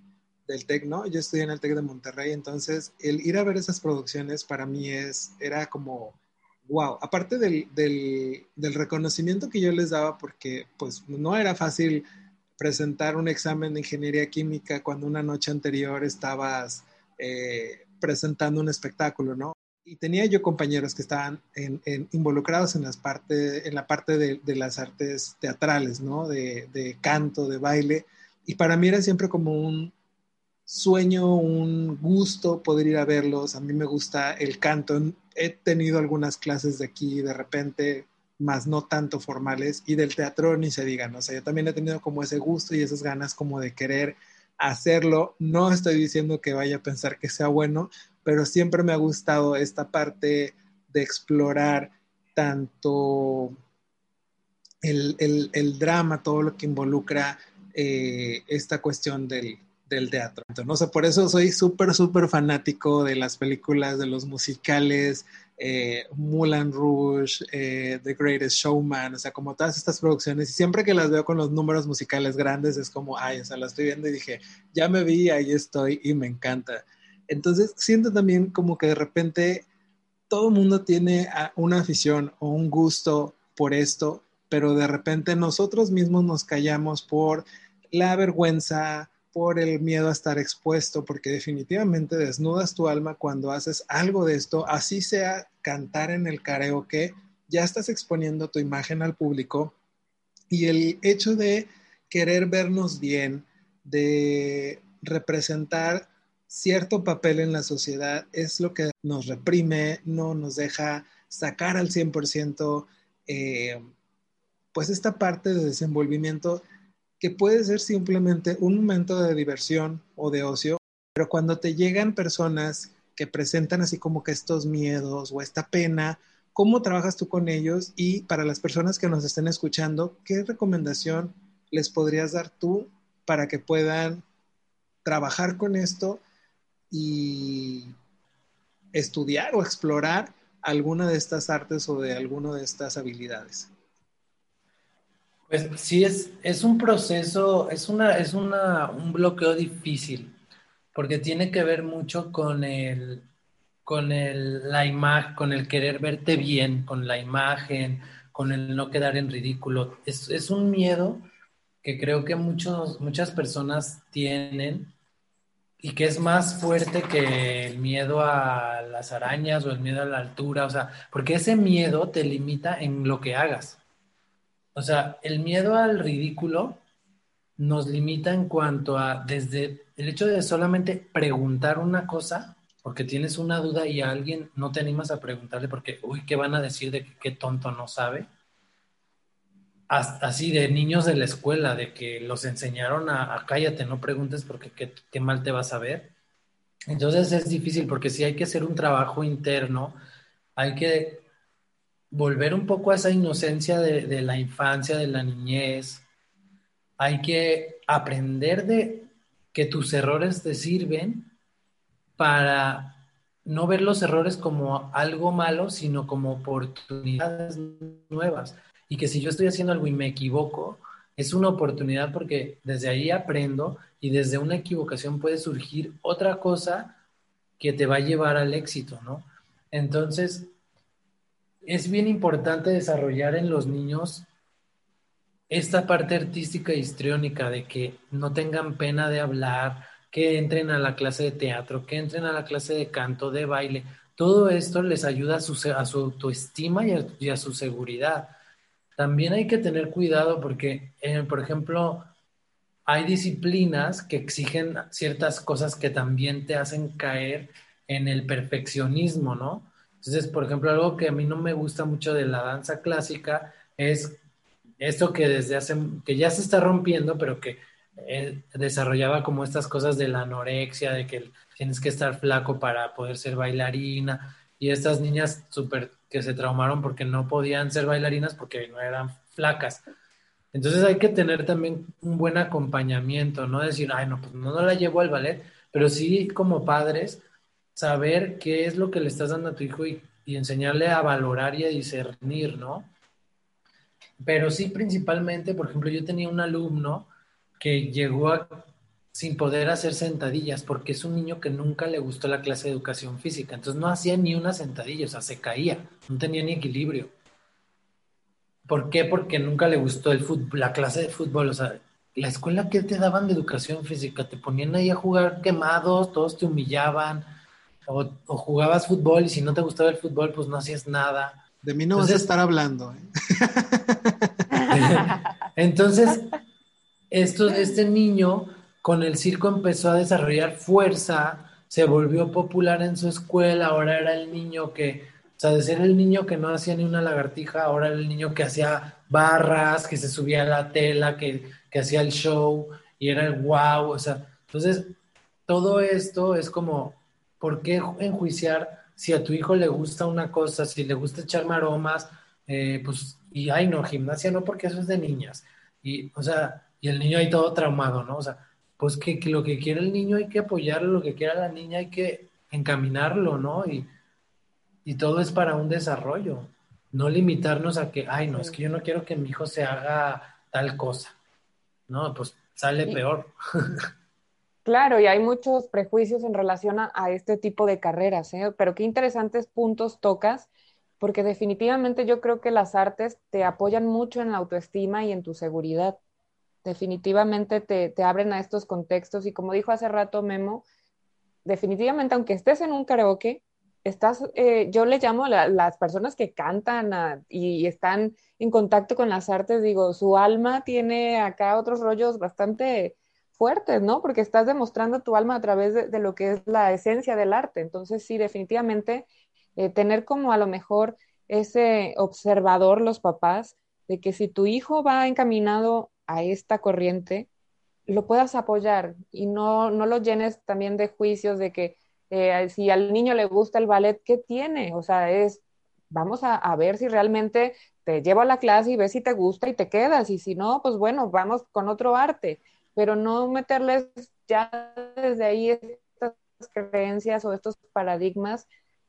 del TEC, ¿no? Yo estudié en el TEC de Monterrey, entonces el ir a ver esas producciones para mí es, era como, wow, aparte del, del, del reconocimiento que yo les daba, porque pues no era fácil presentar un examen de ingeniería química cuando una noche anterior estabas eh, presentando un espectáculo, ¿no? Y tenía yo compañeros que estaban involucrados en, las parte, en la parte de, las artes teatrales, ¿no? De, de canto, de baile. Y para mí era siempre como un sueño, un gusto poder ir a verlos. A mí me gusta el canto. He tenido algunas clases de aquí de repente más no tanto formales, y del teatro ni se digan, o sea, yo también he tenido como ese gusto y esas ganas como de querer hacerlo, no estoy diciendo que vaya a pensar que sea bueno, pero siempre me ha gustado esta parte de explorar tanto el, el, drama, todo lo que involucra eh, esta cuestión del, del teatro. no sé, por eso soy súper, súper fanático de las películas, de los musicales, eh, Mulan Rouge, eh, The Greatest Showman, o sea, como todas estas producciones. Y siempre que las veo con los números musicales grandes, es como, ay, o sea, las estoy viendo y dije, ya me vi, ahí estoy y me encanta. Entonces, siento también como que de repente todo el mundo tiene una afición o un gusto por esto, pero de repente nosotros mismos nos callamos por la vergüenza, por el miedo a estar expuesto, porque definitivamente desnudas tu alma cuando haces algo de esto, así sea cantar en el karaoke, ya estás exponiendo tu imagen al público y el hecho de querer vernos bien, de representar cierto papel en la sociedad es lo que nos reprime, no nos deja sacar al 100% eh, pues esta parte de desenvolvimiento que puede ser simplemente un momento de diversión o de ocio, pero cuando te llegan personas que presentan así como que estos miedos o esta pena, ¿cómo trabajas tú con ellos? Y para las personas que nos estén escuchando, ¿qué recomendación les podrías dar tú para que puedan trabajar con esto y estudiar o explorar alguna de estas artes o de alguna de estas habilidades? Pues sí, es, es un proceso, es, una, es una, un bloqueo difícil, porque tiene que ver mucho con el, con el, la imagen, con el querer verte bien, con la imagen, con el no quedar en ridículo. Es, es un miedo que creo que muchos, muchas personas tienen y que es más fuerte que el miedo a las arañas o el miedo a la altura, o sea, porque ese miedo te limita en lo que hagas. O sea, el miedo al ridículo nos limita en cuanto a desde el hecho de solamente preguntar una cosa, porque tienes una duda y a alguien no te animas a preguntarle porque, uy, ¿qué van a decir de qué tonto no sabe? así de niños de la escuela, de que los enseñaron a, cállate, no preguntes porque qué, mal te vas a ver. Entonces es difícil porque si hay que hacer un trabajo interno, hay que volver un poco a esa inocencia de, la infancia, de la niñez, hay que aprender de que tus errores te sirven para no ver los errores como algo malo, sino como oportunidades nuevas y que si yo estoy haciendo algo y me equivoco, es una oportunidad porque desde ahí aprendo y desde una equivocación puede surgir otra cosa que te va a llevar al éxito, ¿no? Entonces, es bien importante desarrollar en los niños esta parte artística histriónica de que no tengan pena de hablar, que entren a la clase de teatro, que entren a la clase de canto, de baile. Todo esto les ayuda a su, a su autoestima y a su seguridad también hay que tener cuidado porque, eh, por ejemplo, hay disciplinas que exigen ciertas cosas que también te hacen caer en el perfeccionismo, ¿no? Entonces, por ejemplo, algo que a mí no me gusta mucho de la danza clásica es esto que desde hace, que ya se está rompiendo, pero que eh, desarrollaba como estas cosas de la anorexia, de que tienes que estar flaco para poder ser bailarina, y estas niñas súper que se traumaron porque no podían ser bailarinas porque no eran flacas. Entonces hay que tener también un buen acompañamiento, no decir, ay, no, pues no, la llevo al ballet, pero sí como padres saber qué es lo que le estás dando a tu hijo y, enseñarle a valorar y a discernir, ¿no? Pero sí principalmente, por ejemplo, yo tenía un alumno que llegó a sin poder hacer sentadillas, porque es un niño que nunca le gustó la clase de educación física, entonces no hacía ni una sentadilla, o sea, se caía, no tenía ni equilibrio. ¿Por qué? Porque nunca le gustó el fútbol, la clase de fútbol, o sea, la escuela que te daban de educación física, te ponían ahí a jugar quemados, todos te humillaban, o, jugabas fútbol y si no te gustaba el fútbol, pues no hacías nada. De mí no vas a estar hablando. ¿eh? Entonces, esto, este niño con el circo empezó a desarrollar fuerza, se volvió popular en su escuela, ahora era el niño que, o sea, de ser el niño que no hacía ni una lagartija, ahora era el niño que hacía barras, que se subía a la tela, que, que hacía el show y era el wow, o sea, entonces todo esto es como, ¿por qué enjuiciar si a tu hijo le gusta una cosa, si le gusta echar maromas, eh, pues, y ay no, gimnasia no, porque eso es de niñas, y, o sea, y el niño ahí todo traumado, ¿no? O sea, pues que, lo que quiere el niño hay que apoyarlo, lo que quiera la niña hay que encaminarlo, ¿no? Y, todo es para un desarrollo, no limitarnos a que, ay, no, es que yo no quiero que mi hijo se haga tal cosa, ¿no? Pues sale peor. Claro, y hay muchos prejuicios en relación a, este tipo de carreras, ¿eh? pero qué interesantes puntos tocas, porque definitivamente yo creo que las artes te apoyan mucho en la autoestima y en tu seguridad definitivamente te, abren a estos contextos y como dijo hace rato Memo, definitivamente aunque estés en un karaoke, estás, eh, yo le llamo a las personas que cantan y están en contacto con las artes, digo, su alma tiene acá otros rollos bastante fuertes, ¿no? Porque estás demostrando tu alma a través de, lo que es la esencia del arte. Entonces, sí, definitivamente, eh, tener como a lo mejor ese observador los papás de que si tu hijo va encaminado a esta corriente, lo puedas apoyar y no, no lo llenes también de juicios de que eh, si al niño le gusta el ballet, ¿qué tiene? O sea, es, vamos a, a, ver si realmente te llevo a la clase y ves si te gusta y te quedas, y si no, pues bueno, vamos con otro arte, pero no meterles ya desde ahí estas creencias o estos paradigmas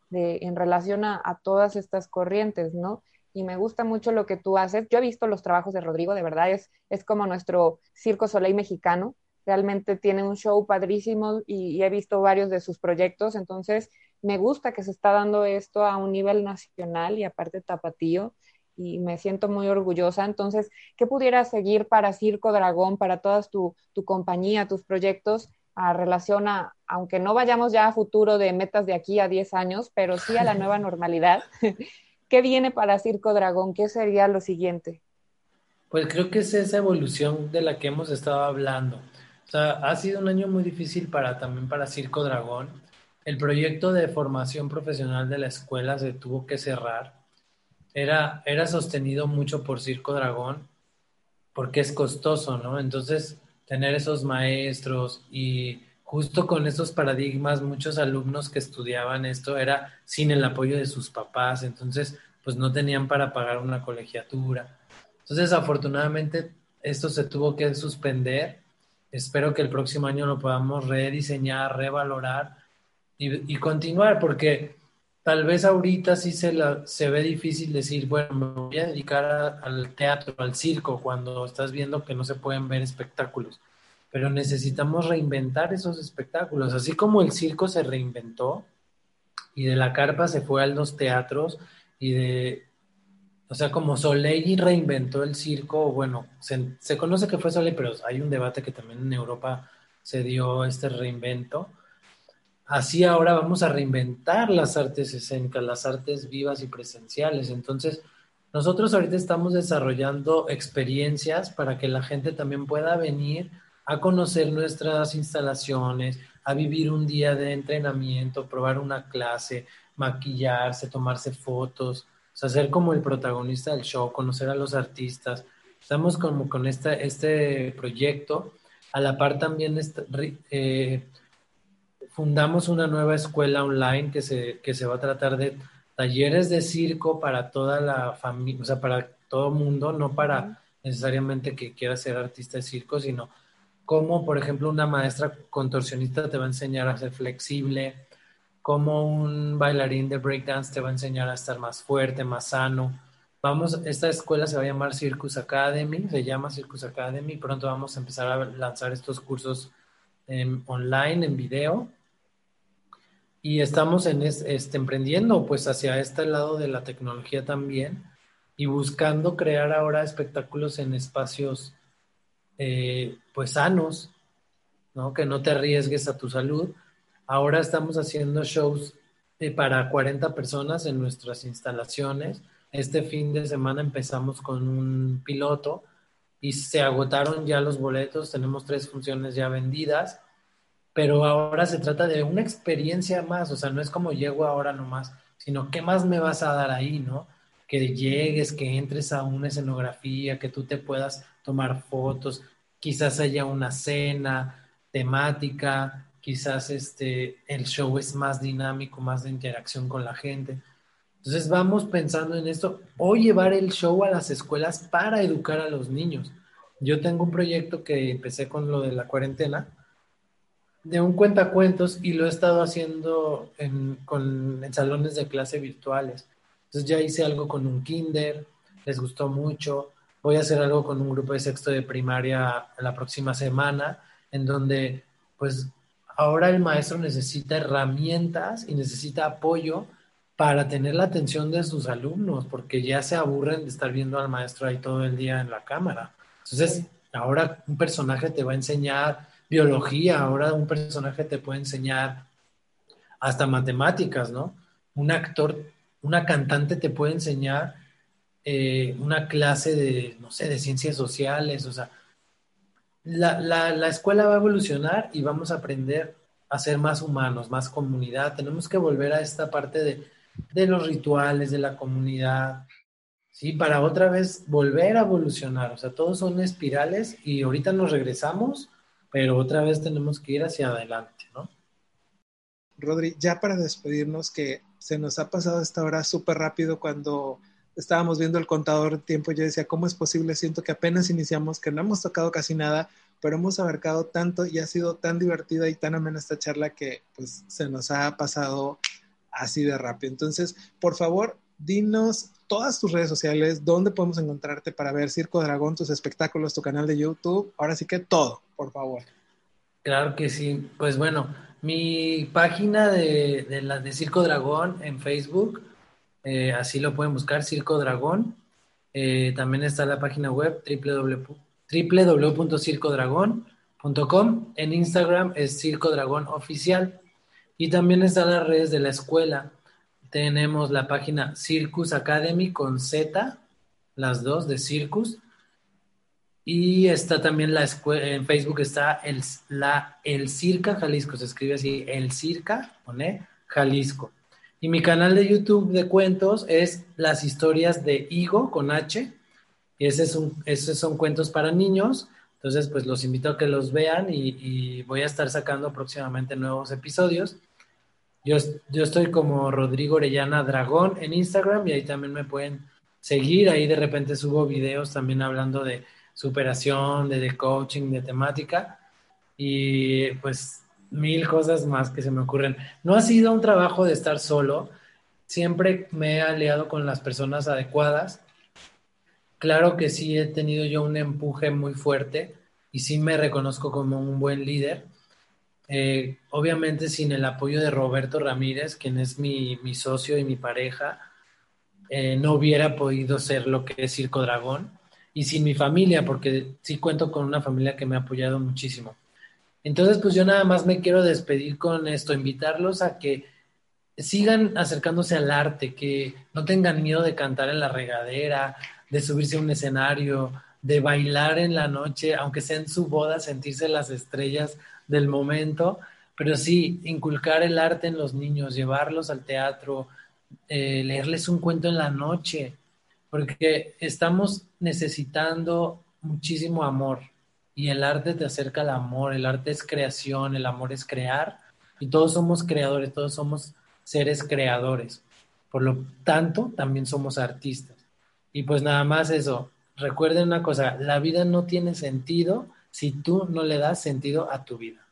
de, en relación a, a todas estas corrientes, ¿no? y me gusta mucho lo que tú haces. Yo he visto los trabajos de Rodrigo, de verdad, es, es como nuestro Circo Soleil mexicano. Realmente tiene un show padrísimo y, he visto varios de sus proyectos, entonces me gusta que se está dando esto a un nivel nacional y aparte tapatío y me siento muy orgullosa. Entonces, ¿qué pudiera seguir para Circo Dragón, para toda tu, tu compañía, tus proyectos? a relación a, aunque no vayamos ya a futuro de metas de aquí a 10 años, pero sí a la nueva normalidad. ¿Qué viene para Circo Dragón? ¿Qué sería lo siguiente? Pues creo que es esa evolución de la que hemos estado hablando. O sea, ha sido un año muy difícil para también para Circo Dragón. El proyecto de formación profesional de la escuela se tuvo que cerrar. Era, era sostenido mucho por Circo Dragón porque es costoso, ¿no? Entonces, tener esos maestros y justo con esos paradigmas, muchos alumnos que estudiaban esto era sin el apoyo de sus papás, entonces pues no tenían para pagar una colegiatura. Entonces, afortunadamente, esto se tuvo que suspender. Espero que el próximo año lo podamos rediseñar, revalorar y, continuar, porque tal vez ahorita sí se, la, se ve difícil decir, bueno, me voy a dedicar al teatro, al circo, cuando estás viendo que no se pueden ver espectáculos pero necesitamos reinventar esos espectáculos, así como el circo se reinventó y de la carpa se fue a los teatros y de, o sea, como Soleil reinventó el circo, bueno, se, conoce que fue Soleil, pero hay un debate que también en Europa se dio este reinvento. Así ahora vamos a reinventar las artes escénicas, las artes vivas y presenciales. Entonces, nosotros ahorita estamos desarrollando experiencias para que la gente también pueda venir a conocer nuestras instalaciones, a vivir un día de entrenamiento, probar una clase, maquillarse, tomarse fotos, o sea, ser como el protagonista del show, conocer a los artistas. Estamos como con este, proyecto. A la par también eh, fundamos una nueva escuela online que se, que se va a tratar de talleres de circo para toda la familia, o sea, para todo mundo, no para necesariamente que quiera ser artista de circo, sino cómo, por ejemplo, una maestra contorsionista te va a enseñar a ser flexible, cómo un bailarín de breakdance te va a enseñar a estar más fuerte, más sano. Vamos, esta escuela se va a llamar Circus Academy, se llama Circus Academy, pronto vamos a empezar a lanzar estos cursos online, en video. Y estamos en este, emprendiendo pues hacia este lado de la tecnología también y buscando crear ahora espectáculos en espacios eh, pues sanos, ¿no? Que no te arriesgues a tu salud. Ahora estamos haciendo shows eh, para 40 personas en nuestras instalaciones. Este fin de semana empezamos con un piloto y se agotaron ya los boletos, tenemos tres funciones ya vendidas, pero ahora se trata de una experiencia más, o sea, no es como llego ahora nomás, sino qué más me vas a dar ahí, ¿no? Que llegues, que entres a una escenografía, que tú te puedas tomar fotos, quizás haya una cena temática, quizás este, el show es más dinámico, más de interacción con la gente. Entonces vamos pensando en esto, o llevar el show a las escuelas para educar a los niños. Yo tengo un proyecto que empecé con lo de la cuarentena, de un cuentacuentos y lo he estado haciendo en, con, en salones de clase virtuales. Entonces ya hice algo con un kinder, les gustó mucho voy a hacer algo con un grupo de sexto de primaria la próxima semana, en donde pues ahora el maestro necesita herramientas y necesita apoyo para tener la atención de sus alumnos, porque ya se aburren de estar viendo al maestro ahí todo el día en la cámara. Entonces, ahora un personaje te va a enseñar biología, ahora un personaje te puede enseñar hasta matemáticas, ¿no? un actor, una cantante te puede enseñar eh, una clase de, no sé, de ciencias sociales, o sea, la, la, escuela va a evolucionar y vamos a aprender a ser más humanos, más comunidad. Tenemos que volver a esta parte de, de los rituales, de la comunidad, ¿sí? Para otra vez volver a evolucionar. O sea, todos son espirales y ahorita nos regresamos, pero otra vez tenemos que ir hacia adelante, ¿no? Rodri, ya para despedirnos, que se nos ha pasado esta hora súper rápido cuando estábamos viendo el contador de tiempo, yo decía, ¿cómo es posible? Siento que apenas iniciamos, que no hemos tocado casi nada, pero hemos abarcado tanto y ha sido tan divertida y tan amena esta charla que pues se nos ha pasado así de rápido. Entonces, por favor, dinos todas tus redes sociales, dónde podemos encontrarte para ver Circo Dragón, tus espectáculos, tu canal de YouTube, ahora sí que todo, por favor. Claro que sí, pues bueno, mi página de, de Circo Dragón en Facebook, eh, así lo pueden buscar, Circo Dragón. Eh, también está la página web www.circodragón.com. En Instagram es Circo Dragón Oficial. Y también están las redes de la escuela. Tenemos la página Circus Academy con Z, las dos de Circus. Y está también la escuela, en Facebook está el, la, el Circa Jalisco, se escribe así, el Circa, pone Jalisco. Y mi canal de YouTube de cuentos es Las historias de Higo con H. Y ese es un, esos son cuentos para niños. Entonces, pues los invito a que los vean y, voy a estar sacando próximamente nuevos episodios. Yo, yo estoy como Rodrigo Orellana Dragón en Instagram y ahí también me pueden seguir. Ahí de repente subo videos también hablando de superación, de, de coaching, de temática. Y pues mil cosas más que se me ocurren. No ha sido un trabajo de estar solo, siempre me he aliado con las personas adecuadas. Claro que sí he tenido yo un empuje muy fuerte y sí me reconozco como un buen líder. Eh, obviamente sin el apoyo de Roberto Ramírez, quien es mi, socio y mi pareja, eh, no hubiera podido ser lo que es Circo Dragón. Y sin mi familia, porque sí cuento con una familia que me ha apoyado muchísimo. Entonces, pues yo nada más me quiero despedir con esto, invitarlos a que sigan acercándose al arte, que no tengan miedo de cantar en la regadera, de subirse a un escenario, de bailar en la noche, aunque sea en su boda, sentirse las estrellas del momento, pero sí, inculcar el arte en los niños, llevarlos al teatro, eh, leerles un cuento en la noche, porque estamos necesitando muchísimo amor y el arte te acerca al amor, el arte es creación, el amor es crear y todos somos creadores, todos somos seres creadores. Por lo tanto, también somos artistas. Y pues nada más eso, recuerden una cosa, la vida no tiene sentido si tú no le das sentido a tu vida.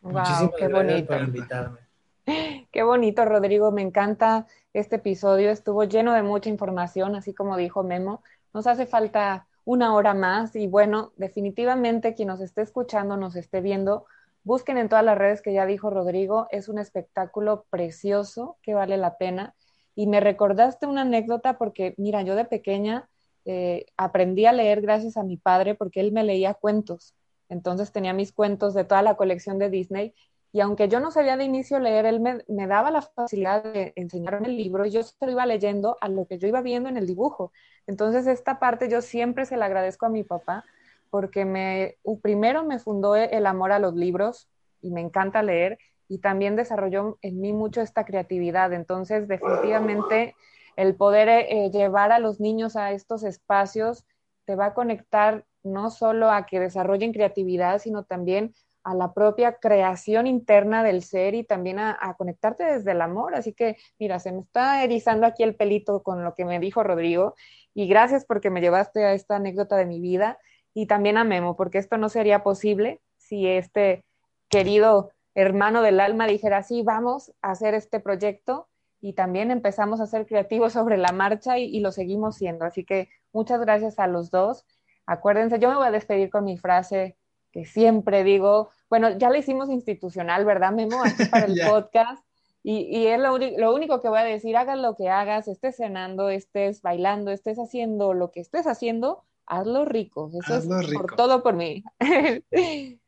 Muchísimas qué gracias bonito. por invitarme. Qué bonito, Rodrigo, me encanta este episodio, estuvo lleno de mucha información, así como dijo Memo. Nos hace falta una hora más y bueno, definitivamente quien nos esté escuchando, nos esté viendo, busquen en todas las redes que ya dijo Rodrigo, es un espectáculo precioso que vale la pena. Y me recordaste una anécdota porque, mira, yo de pequeña eh, aprendí a leer gracias a mi padre porque él me leía cuentos. Entonces tenía mis cuentos de toda la colección de Disney y aunque yo no sabía de inicio leer, él me, me, daba la facilidad de enseñarme el libro y yo se iba leyendo a lo que yo iba viendo en el dibujo. Entonces, esta parte yo siempre se la agradezco a mi papá porque me, primero me fundó el amor a los libros y me encanta leer y también desarrolló en mí mucho esta creatividad. Entonces, definitivamente, el poder eh, llevar a los niños a estos espacios te va a conectar no solo a que desarrollen creatividad, sino también a la propia creación interna del ser y también a, conectarte desde el amor. Así que, mira, se me está erizando aquí el pelito con lo que me dijo Rodrigo y gracias porque me llevaste a esta anécdota de mi vida y también a Memo, porque esto no sería posible si este querido hermano del alma dijera, sí, vamos a hacer este proyecto y también empezamos a ser creativos sobre la marcha y, y lo seguimos siendo. Así que muchas gracias a los dos. Acuérdense, yo me voy a despedir con mi frase que siempre digo, bueno, ya la hicimos institucional, ¿verdad, Memo? Aquí para el podcast. Y, es lo, lo, único que voy a decir, hagas lo que hagas, estés cenando, estés bailando, estés haciendo lo que estés haciendo, hazlo rico. Eso es por todo por mí.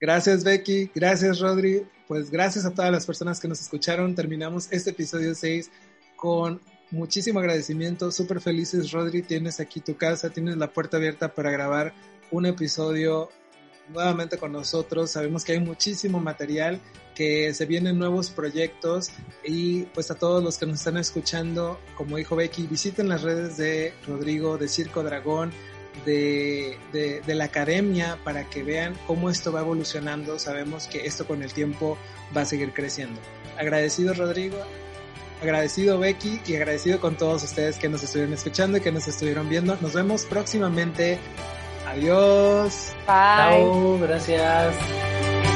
Gracias Becky, gracias Rodri, pues gracias a todas las personas que nos escucharon. Terminamos este episodio 6 con muchísimo agradecimiento, súper felices Rodri, tienes aquí tu casa, tienes la puerta abierta para grabar un episodio nuevamente con nosotros. Sabemos que hay muchísimo material, que se vienen nuevos proyectos y pues a todos los que nos están escuchando, como dijo Becky, visiten las redes de Rodrigo, de Circo Dragón, de, de, la academia para que vean cómo esto va evolucionando. Sabemos que esto con el tiempo va a seguir creciendo. Agradecido Rodrigo, agradecido Becky y agradecido con todos ustedes que nos estuvieron escuchando y que nos estuvieron viendo. Nos vemos próximamente. Adiós. Bye. Chao, gracias.